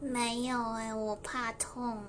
没有哎，我怕痛。